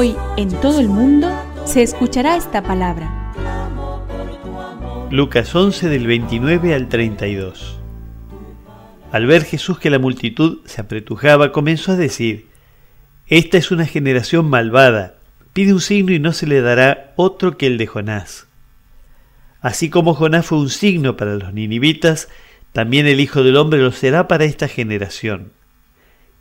Hoy en todo el mundo se escuchará esta palabra. Lucas 11 del 29 al 32. Al ver Jesús que la multitud se apretujaba, comenzó a decir, Esta es una generación malvada, pide un signo y no se le dará otro que el de Jonás. Así como Jonás fue un signo para los ninivitas, también el Hijo del Hombre lo será para esta generación.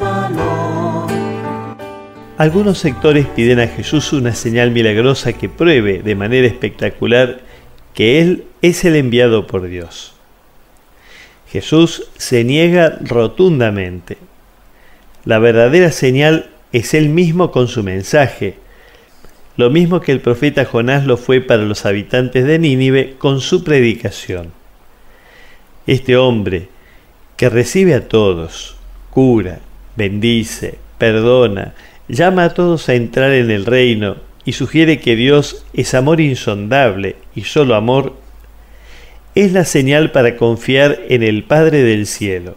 Valor. Algunos sectores piden a Jesús una señal milagrosa que pruebe de manera espectacular que Él es el enviado por Dios. Jesús se niega rotundamente. La verdadera señal es Él mismo con su mensaje, lo mismo que el profeta Jonás lo fue para los habitantes de Nínive con su predicación. Este hombre, que recibe a todos, cura, bendice, perdona, llama a todos a entrar en el reino y sugiere que Dios es amor insondable y solo amor, es la señal para confiar en el Padre del cielo.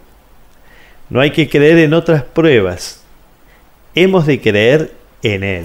No hay que creer en otras pruebas, hemos de creer en Él.